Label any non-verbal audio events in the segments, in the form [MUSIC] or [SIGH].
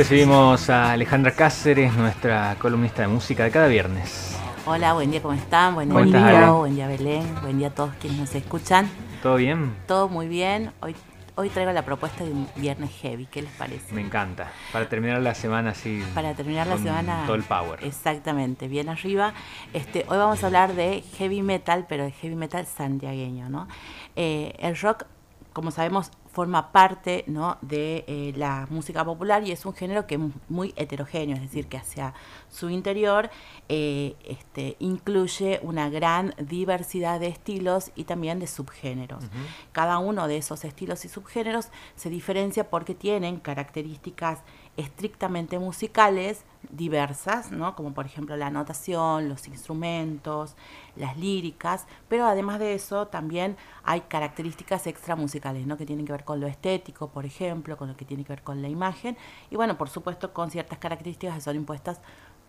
Recibimos a Alejandra Cáceres, nuestra columnista de música de cada viernes. Hola, buen día, ¿cómo están? Buen día, buen día Belén, buen día a todos quienes nos escuchan. ¿Todo bien? Todo muy bien. Hoy, hoy traigo la propuesta de un viernes heavy, ¿qué les parece? Me encanta. Para terminar la semana así. Para terminar la semana. Todo el power. Exactamente, bien arriba. Este, hoy vamos a hablar de heavy metal, pero de heavy metal santiagueño, ¿no? Eh, el rock, como sabemos, forma parte ¿no? de eh, la música popular y es un género que es muy heterogéneo, es decir, que hacia su interior eh, este, incluye una gran diversidad de estilos y también de subgéneros. Cada uno de esos estilos y subgéneros se diferencia porque tienen características estrictamente musicales diversas, ¿no? como por ejemplo la notación, los instrumentos, las líricas, pero además de eso también hay características extramusicales, ¿no? que tienen que ver con lo estético, por ejemplo, con lo que tiene que ver con la imagen, y bueno, por supuesto con ciertas características que son impuestas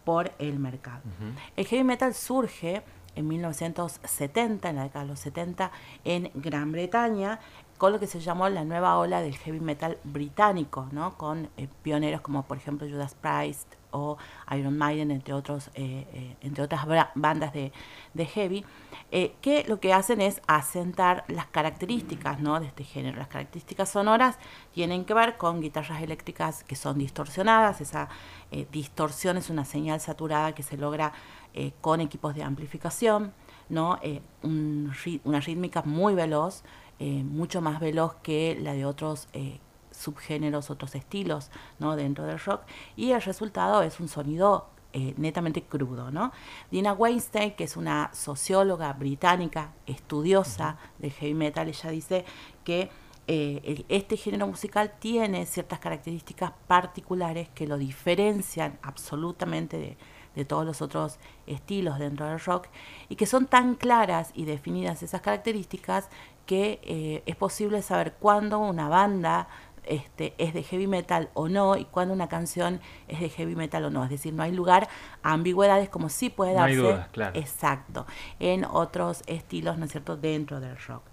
por el mercado. El heavy metal surge en 1970, en la década de los 70, en Gran Bretaña, con lo que se llamó la nueva ola del heavy metal británico, ¿no? con eh, pioneros como por ejemplo Judas Priest o Iron Maiden, entre, otros, eh, eh, entre otras bandas de, heavy, que lo que hacen es asentar las características ¿no? de este género. Las características sonoras tienen que ver con guitarras eléctricas que son distorsionadas, esa distorsión es una señal saturada que se logra con equipos de amplificación, ¿no? una rítmica muy veloz, eh, mucho más veloz que la de otros eh, subgéneros, otros estilos ¿no? dentro del rock, y el resultado es un sonido eh, netamente crudo. ¿no? Dina Weinstein, que es una socióloga británica, estudiosa del heavy metal, ella dice que este género musical tiene ciertas características particulares que lo diferencian absolutamente de, de todos los otros estilos dentro del rock y que son tan claras y definidas esas características que eh, es posible saber cuándo una banda este, es de heavy metal o no y cuándo una canción es de heavy metal o no. Es decir, no hay lugar a ambigüedades como sí puede darse. Exacto. En otros estilos, ¿no es cierto?, dentro del rock.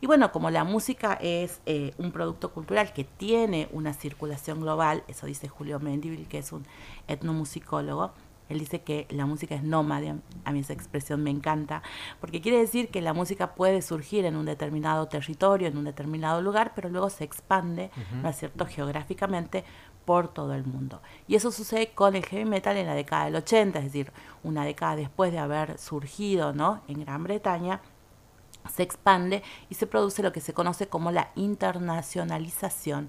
Y bueno, como la música es eh, un producto cultural que tiene una circulación global, eso dice Julio Mendivil, que es un etnomusicólogo, él dice que la música es nómada, a mí esa expresión me encanta, porque quiere decir que la música puede surgir en un determinado territorio, en un determinado lugar, pero luego se expande, ¿no es cierto?, geográficamente por todo el mundo. Y eso sucede con el heavy metal en la década del 80, es decir, una década después de haber surgido, ¿no?, en Gran Bretaña, se expande y se produce lo que se conoce como la internacionalización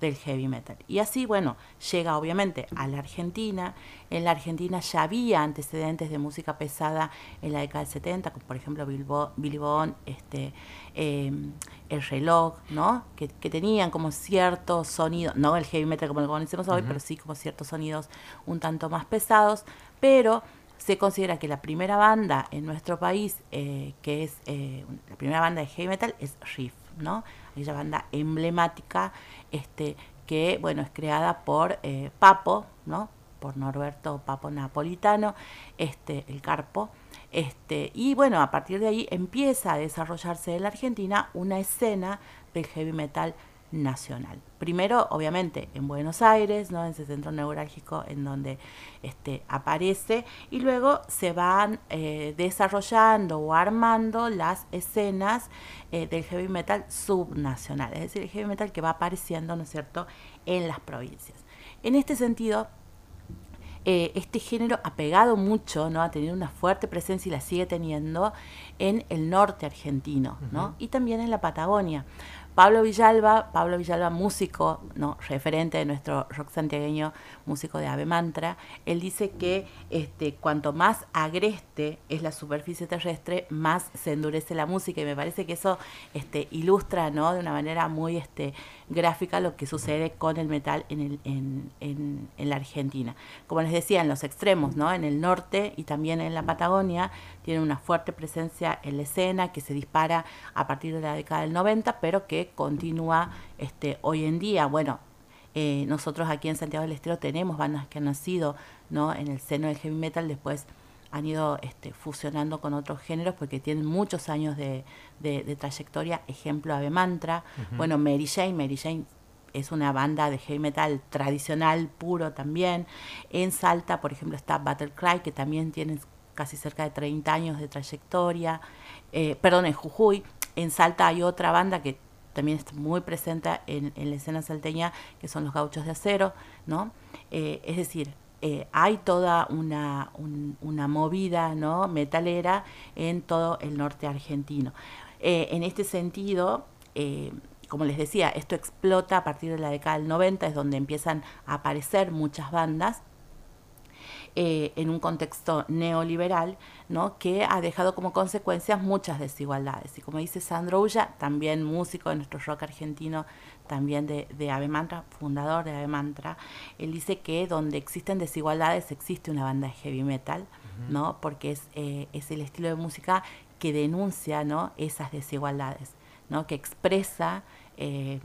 del heavy metal. Y así, bueno, llega obviamente a la Argentina. En la Argentina ya había antecedentes de música pesada en la década del 70, como por ejemplo Billy Bond, este, em, El Reloj, ¿no? Que, tenían como ciertos sonidos, no el heavy metal como lo conocemos hoy, pero sí como ciertos sonidos un tanto más pesados, pero se considera que la primera banda en nuestro país, eh, que es eh, la primera banda de heavy metal, es Riff, ¿no? Aquella banda emblemática este, que bueno, es creada por eh, Papo, ¿no? por Norberto Papo Napolitano, este, el Carpo. Este, y bueno, a partir de ahí empieza a desarrollarse en la Argentina una escena del heavy metal nacional. Primero, obviamente, en Buenos Aires, ¿no? en ese centro neurálgico en donde este, aparece, y luego se van eh, desarrollando o armando las escenas eh, del heavy metal subnacional, es decir, el heavy metal que va apareciendo, ¿no es cierto?, en las provincias. En este sentido, eh, este género ha pegado mucho, ¿no? Ha tenido una fuerte presencia y la sigue teniendo en el norte argentino, ¿no? Y también en la Patagonia. Pablo Villalba, Pablo Villalba, músico, no, referente de nuestro rock santiagueño, músico de Ave Mantra, él dice que este, cuanto más agreste es la superficie terrestre, más se endurece la música. Y me parece que eso este, ilustra ¿no? de una manera muy este, gráfica lo que sucede con el metal en, el, en, en, en la Argentina. Como les decía, en los extremos, ¿no? en el norte y también en la Patagonia, tiene una fuerte presencia en la escena que se dispara a partir de la década del 90, pero que continúa este, hoy en día. Bueno, eh, nosotros aquí en Santiago del Estero tenemos bandas que han nacido ¿no? en el seno del heavy metal, después han ido este, fusionando con otros géneros porque tienen muchos años de, trayectoria. Ejemplo, Ave Mantra. Bueno, Mary Jane, Mary Jane es una banda de heavy metal tradicional, puro también. En Salta, por ejemplo, está Battle Cry, que también tiene casi cerca de 30 años de trayectoria. Eh, perdón, en Jujuy. En Salta hay otra banda que también está muy presente en, la escena salteña, que son los gauchos de acero, ¿no? Eh, es decir, eh, hay toda una, una movida ¿no? metalera en todo el norte argentino. Eh, en este sentido, como les decía, esto explota a partir de la década del 90, es donde empiezan a aparecer muchas bandas eh, en un contexto neoliberal, ¿no? que ha dejado como consecuencias muchas desigualdades. Y como dice Sandro Ulla, también músico de nuestro rock argentino, también de, de Ave Mantra, fundador de Ave Mantra, él dice que donde existen desigualdades existe una banda de heavy metal, ¿no? porque es, es el estilo de música que denuncia ¿no? esas desigualdades, ¿no? que expresa eh,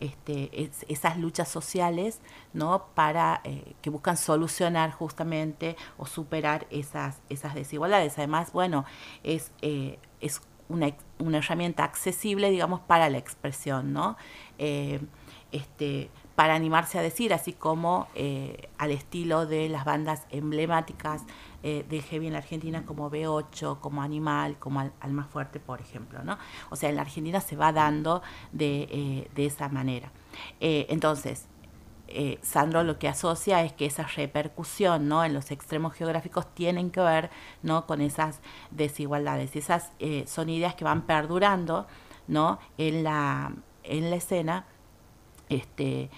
este, esas luchas sociales ¿no? para eh, que buscan solucionar justamente o superar esas, esas desigualdades. Además, bueno, es, eh, es una, una, herramienta accesible, digamos, para la expresión, ¿no? este, para animarse a decir, así como al estilo de las bandas emblemáticas eh, del heavy en la Argentina como B8, como Animal, como al, más fuerte, por ejemplo. ¿no? O sea, en la Argentina se va dando de, eh, de esa manera. Eh, entonces, eh, Sandro lo que asocia es que esa repercusión ¿no? en los extremos geográficos tienen que ver ¿no? con esas desigualdades. Y esas son ideas que van perdurando ¿no? en, la, en la escena. Este,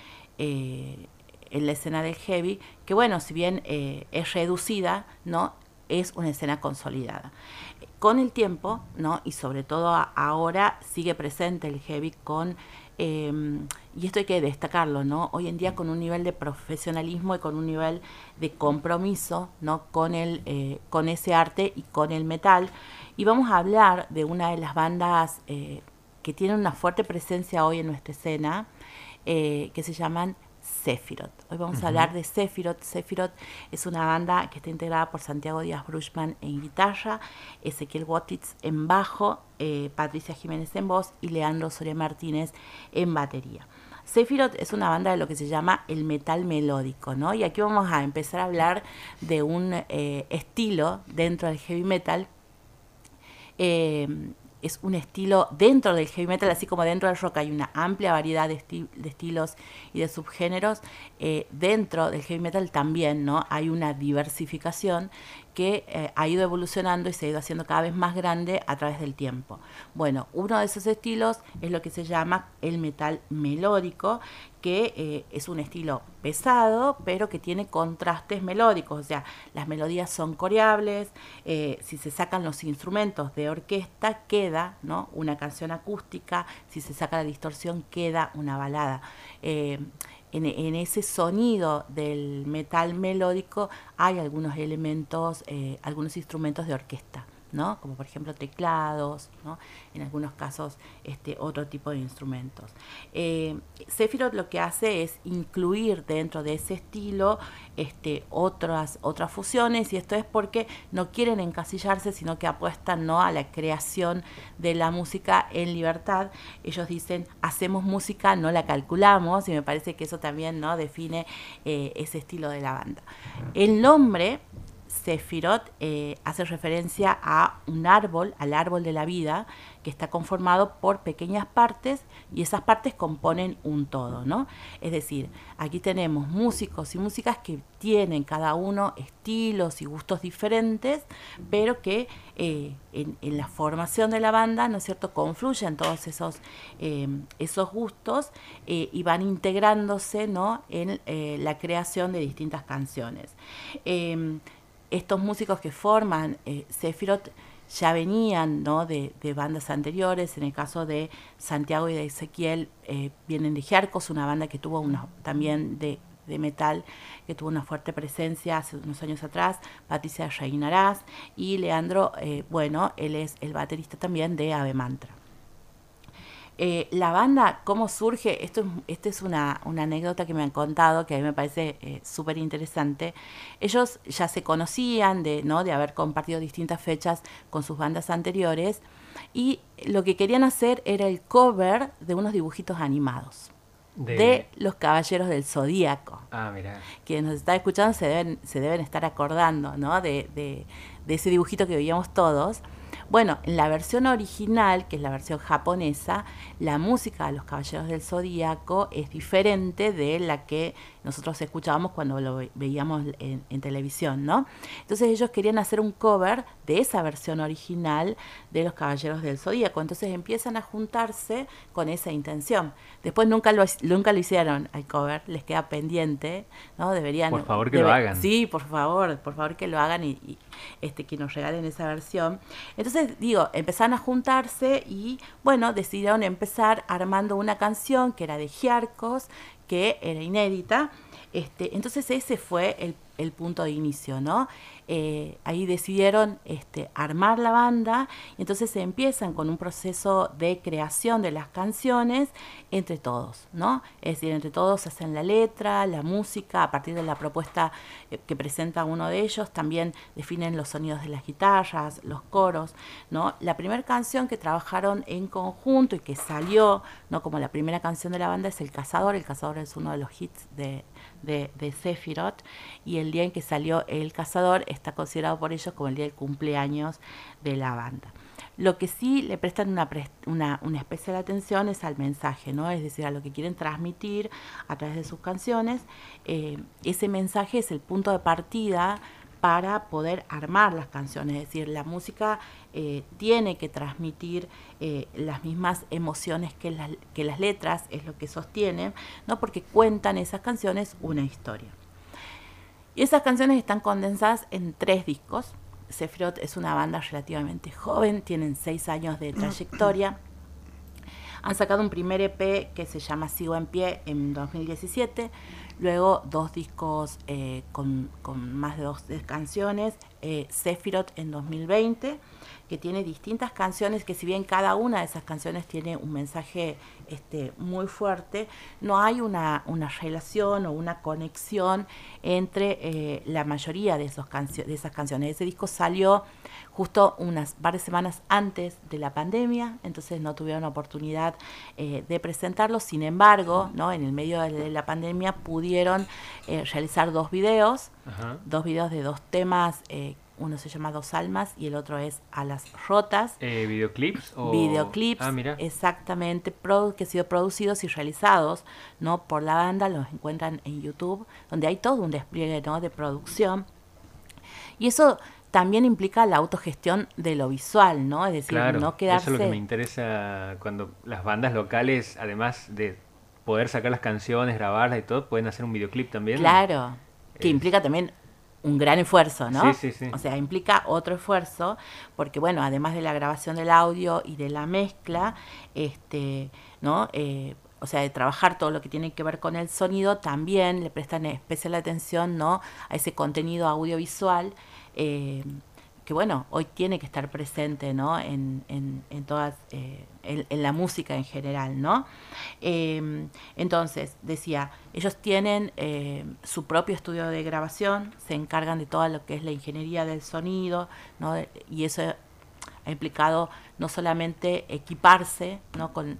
en la escena del heavy, que bueno, si bien eh, es reducida, ¿no? es una escena consolidada. Con el tiempo, ¿no? y sobre todo ahora, sigue presente el heavy con, em, y esto hay que destacarlo, ¿no? hoy en día con un nivel de profesionalismo y con un nivel de compromiso ¿no? con, el, eh, con ese arte y con el metal. Y vamos a hablar de una de las bandas eh, que tienen una fuerte presencia hoy en nuestra escena, que se llaman Sephiroth. Hoy vamos a hablar de Sephiroth. Sephiroth es una banda que está integrada por Santiago Díaz Bruchman en guitarra, Ezequiel Wotitz en bajo, eh, Patricia Jiménez en voz y Leandro Soria Martínez en batería. Sephiroth es una banda de lo que se llama el metal melódico, ¿no? Y aquí vamos a empezar a hablar de un eh, estilo dentro del heavy metal eh, es un estilo dentro del heavy metal, así como dentro del rock hay una amplia variedad de, estilos y de subgéneros, eh, dentro del heavy metal también ¿no? hay una diversificación que eh, ha ido evolucionando y se ha ido haciendo cada vez más grande a través del tiempo. Bueno, uno de esos estilos es lo que se llama el metal melódico, que eh, es un estilo pesado, pero que tiene contrastes melódicos, o sea, las melodías son coreables, eh, si se sacan los instrumentos de orquesta queda ¿no? una canción acústica, si se saca la distorsión queda una balada en, ese sonido del metal melódico hay algunos elementos, eh, algunos instrumentos de orquesta. ¿No? como por ejemplo teclados, ¿no? en algunos casos este, otro tipo de instrumentos. Eh, Sephiroth lo que hace es incluir dentro de ese estilo este, otras, otras fusiones y esto es porque no quieren encasillarse, sino que apuestan ¿no? a la creación de la música en libertad. Ellos dicen, hacemos música, no la calculamos y me parece que eso también ¿no? define eh, ese estilo de la banda. El nombre Sefirot eh, hace referencia a un árbol, al árbol de la vida, que está conformado por pequeñas partes y esas partes componen un todo, ¿no? Es decir, aquí tenemos músicos y músicas que tienen cada uno estilos y gustos diferentes, pero que eh, en, la formación de la banda, ¿no es cierto?, confluyen todos esos, eh, esos gustos y van integrándose, ¿no?, en la creación de distintas canciones estos músicos que forman eh, Sephiroth ya venían ¿no? de, bandas anteriores, en el caso de Santiago y de Ezequiel eh, vienen de Jercos, una banda que tuvo una, también de, metal, que tuvo una fuerte presencia hace unos años atrás, Patricia Reinarás, y Leandro, eh, bueno, él es el baterista también de Ave Mantra. Eh, la banda, ¿cómo surge? Esto, esto es una, anécdota que me han contado que a mí me parece eh, súper interesante. Ellos ya se conocían de, ¿no? de haber compartido distintas fechas con sus bandas anteriores y lo que querían hacer era el cover de unos dibujitos animados. de, Los Caballeros del Zodíaco. Ah, mira. Quienes nos están escuchando se deben, se deben estar acordando, ¿no? De, de, de ese dibujito que veíamos todos. Bueno, en la versión original, que es la versión japonesa, la música de los Caballeros del Zodíaco es diferente de la que nosotros escuchábamos cuando lo veíamos en, televisión, ¿no? Entonces ellos querían hacer un cover de esa versión original de los Caballeros del Zodíaco. Entonces empiezan a juntarse con esa intención. Después nunca lo, nunca lo hicieron al cover, les queda pendiente, ¿no? Deberían... Por favor que lo hagan. Sí, por favor, por favor que lo hagan y, este, que nos regalen esa versión. Entonces, digo, empezaron a juntarse y, bueno, decidieron empezar armando una canción que era de Giarcos, que era inédita. Este, entonces ese fue el, el punto de inicio, ¿no? Eh, ahí decidieron este, armar la banda y entonces se empiezan con un proceso de creación de las canciones entre todos, ¿no? Es decir, entre todos hacen la letra, la música, a partir de la propuesta eh, que presenta uno de ellos, también definen los sonidos de las guitarras, los coros, ¿no? La primera canción que trabajaron en conjunto y que salió, ¿no? Como la primera canción de la banda es El Cazador, El Cazador es uno de los hits de, de, y el día en que salió El Cazador está considerado por ellos como el día del cumpleaños de la banda. Lo que sí le prestan una, una, especial atención es al mensaje, ¿no? Es decir, a lo que quieren transmitir a través de sus canciones. Eh, ese mensaje es el punto de partida para poder armar las canciones. Es decir, la música eh, tiene que transmitir eh, las mismas emociones que, que las letras, es lo que sostienen, ¿no? porque cuentan esas canciones una historia. Y esas canciones están condensadas en tres discos. Sephiroth es una banda relativamente joven, tienen seis años de trayectoria. [CLEARS THROAT] Han sacado un primer EP que se llama Sigo en Pie en 2017, luego dos discos eh, con, más de dos canciones, eh, Sephiroth en 2020 que tiene distintas canciones, que si bien cada una de esas canciones tiene un mensaje este, muy fuerte, no hay una, una relación o una conexión entre eh, la mayoría de, esos de esas canciones. Ese disco salió justo unas varias semanas antes de la pandemia, entonces no tuvieron oportunidad eh, de presentarlo. Sin embargo, ¿no? en el medio de la pandemia pudieron eh, realizar dos videos, dos videos de dos temas uno se llama Dos Almas y el otro es A las Rotas. Eh, ¿Videoclips? Videoclips, ah, mira. exactamente, que han sido producidos y realizados ¿no? por la banda, los encuentran en YouTube, donde hay todo un despliegue ¿no? de producción. Y eso también implica la autogestión de lo visual, ¿no? Es decir, no quedarse... Eso es lo que me interesa cuando las bandas locales, además de poder sacar las canciones, grabarlas y todo, pueden hacer un videoclip también. Claro, que implica también un gran esfuerzo, ¿no? Sí, sí, sí. O sea, implica otro esfuerzo, porque bueno, además de la grabación del audio y de la mezcla, este, ¿no? Eh, o sea, de trabajar todo lo que tiene que ver con el sonido, también le prestan especial atención, ¿no? A ese contenido audiovisual. Eh, que bueno, hoy tiene que estar presente, ¿no? En, en, en todas, eh, en, la música en general, ¿no? Em, entonces, decía, ellos tienen eh, su propio estudio de grabación, se encargan de todo lo que es la ingeniería del sonido, ¿no? Y eso ha implicado no solamente equiparse ¿no? con,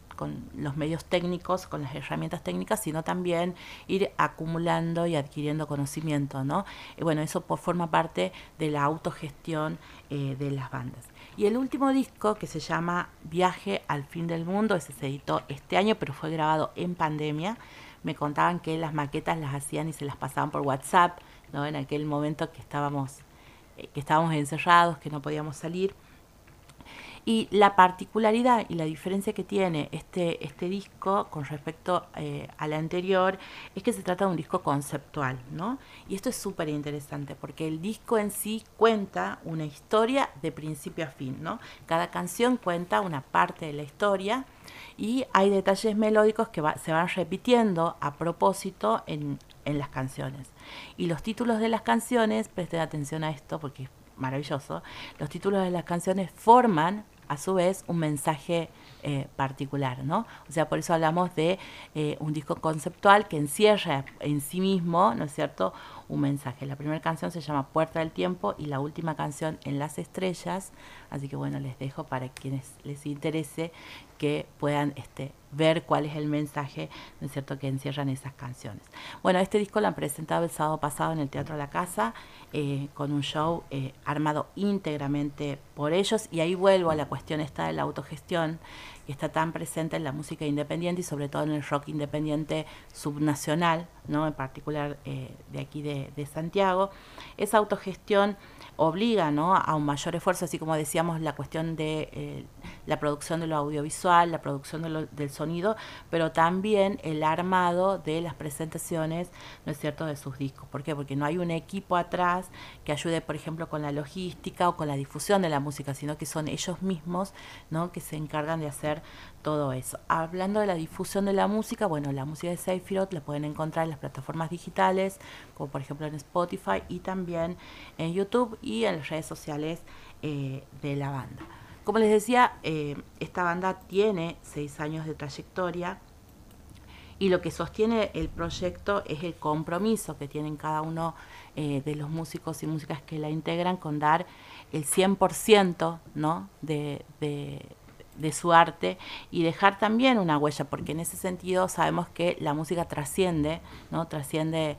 los medios técnicos, con las herramientas técnicas, sino también ir acumulando y adquiriendo conocimiento. ¿no? Y bueno, eso por, forma parte de la autogestión eh, de las bandas. Y el último disco, que se llama Viaje al fin del mundo, ese se editó este año, pero fue grabado en pandemia. Me contaban que las maquetas las hacían y se las pasaban por WhatsApp, ¿no? en aquel momento que estábamos, eh, que estábamos encerrados, que no podíamos salir. Y la particularidad y la diferencia que tiene este, este disco con respecto eh, al anterior es que se trata de un disco conceptual, ¿no? Y esto es súper interesante porque el disco en sí cuenta una historia de principio a fin, ¿no? Cada canción cuenta una parte de la historia y hay detalles melódicos que se van repitiendo a propósito en, en las canciones. Y los títulos de las canciones, presten atención a esto porque es maravilloso, los títulos de las canciones forman a su vez un mensaje eh, particular, ¿no? O sea, por eso hablamos de eh, un disco conceptual que encierra en sí mismo, ¿no es cierto?, un mensaje. La primera canción se llama Puerta del Tiempo y la última canción En las Estrellas, así que bueno, les dejo para quienes les interese que puedan este, ver cuál es el mensaje, ¿no es cierto?, que encierran esas canciones. Bueno, este disco lo han presentado el sábado pasado en el Teatro La Casa, eh, con un show eh, armado íntegramente por ellos, y ahí vuelvo a la cuestión esta de la autogestión, que está tan presente en la música independiente y sobre todo en el rock independiente subnacional, ¿no?, en particular eh, de aquí de, de Santiago. Esa autogestión obliga ¿no? a un mayor esfuerzo, así como decíamos la cuestión de eh, la producción de lo audiovisual, la producción del sonido, pero también el armado de las presentaciones, ¿no es cierto?, de sus discos. ¿Por qué? Porque no hay un equipo atrás que ayude, por ejemplo, con la logística o con la difusión de la música, sino que son ellos mismos, ¿no?, que se encargan de hacer todo eso. Hablando de la difusión de la música, bueno, la música de Seyfirot la pueden encontrar en las plataformas digitales, como por ejemplo en Spotify y también en YouTube en las redes sociales eh, de la banda. Como les decía, eh, esta banda tiene seis años de trayectoria y lo que sostiene el proyecto es el compromiso que tienen cada uno eh, de los músicos y músicas que la integran con dar el 100% ¿no? de, de su arte y dejar también una huella, porque en ese sentido sabemos que la música trasciende, ¿no? trasciende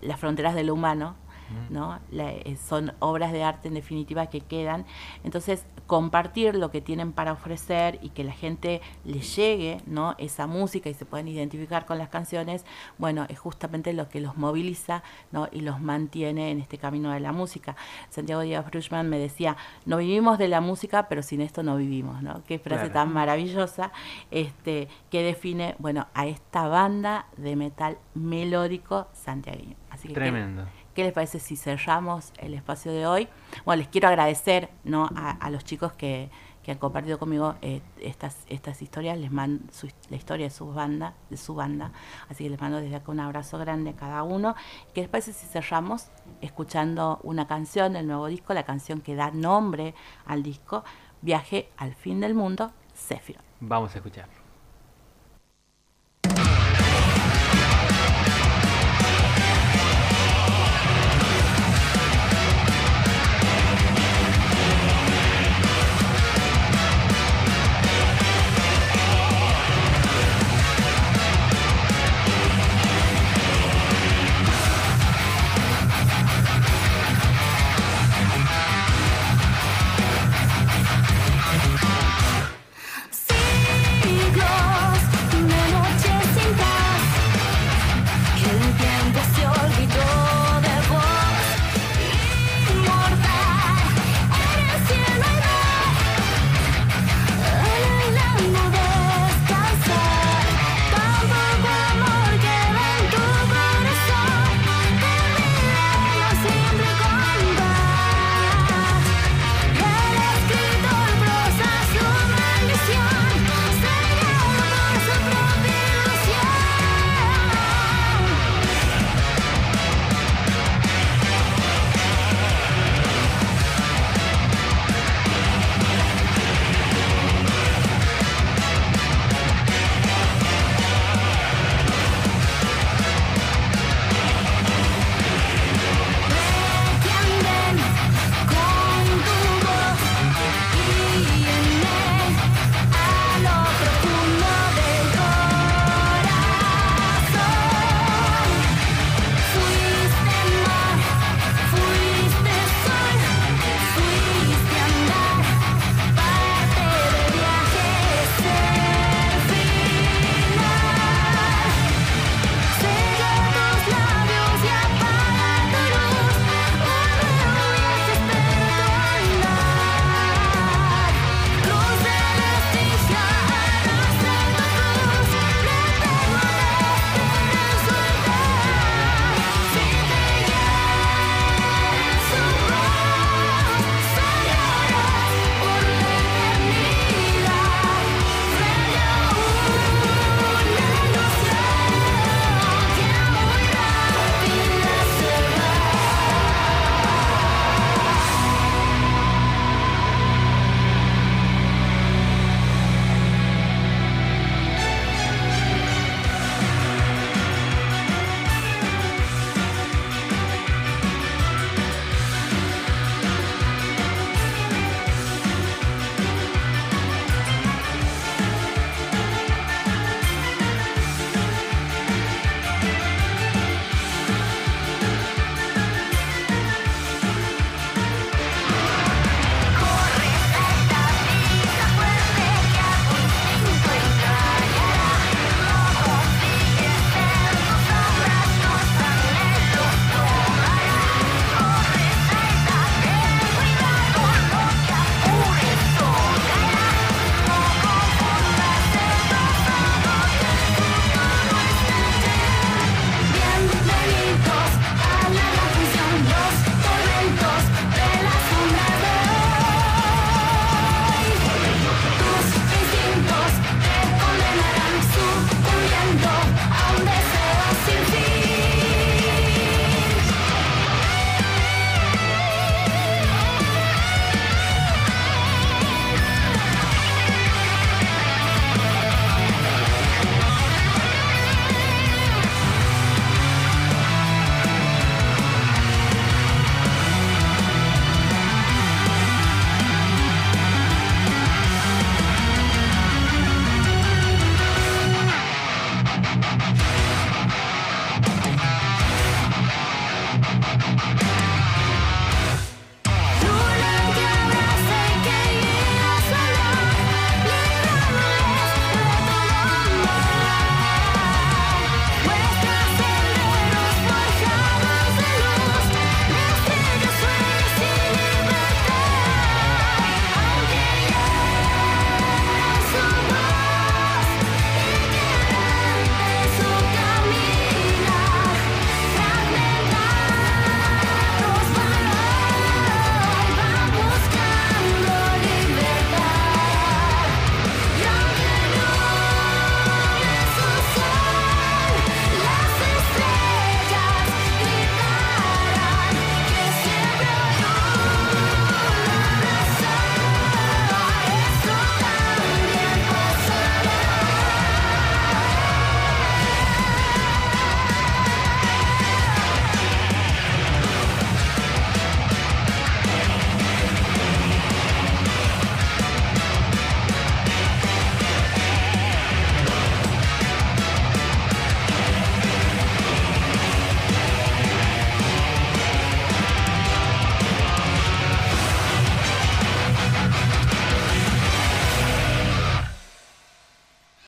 las fronteras de lo humano ¿no? Eh, son obras de arte en definitiva que quedan. Entonces, compartir lo que tienen para ofrecer y que la gente les llegue ¿no? esa música y se puedan identificar con las canciones, bueno, es justamente lo que los moviliza ¿no? y los mantiene en este camino de la música. Santiago Díaz Bruchman me decía, no vivimos de la música, pero sin esto no vivimos, ¿no? Qué frase tan maravillosa este, que define, bueno, a esta banda de metal melódico santiagueño. Así que Tremendo. ¿Qué les parece si cerramos el espacio de hoy? Bueno, les quiero agradecer a, los chicos que, han compartido conmigo eh, estas, historias, les mando la historia de su banda, de su banda, así que les mando desde acá un abrazo grande a cada uno. ¿Qué les parece si cerramos escuchando una canción del nuevo disco, la canción que da nombre al disco, Viaje al fin del mundo, Zephyr? Vamos a escuchar.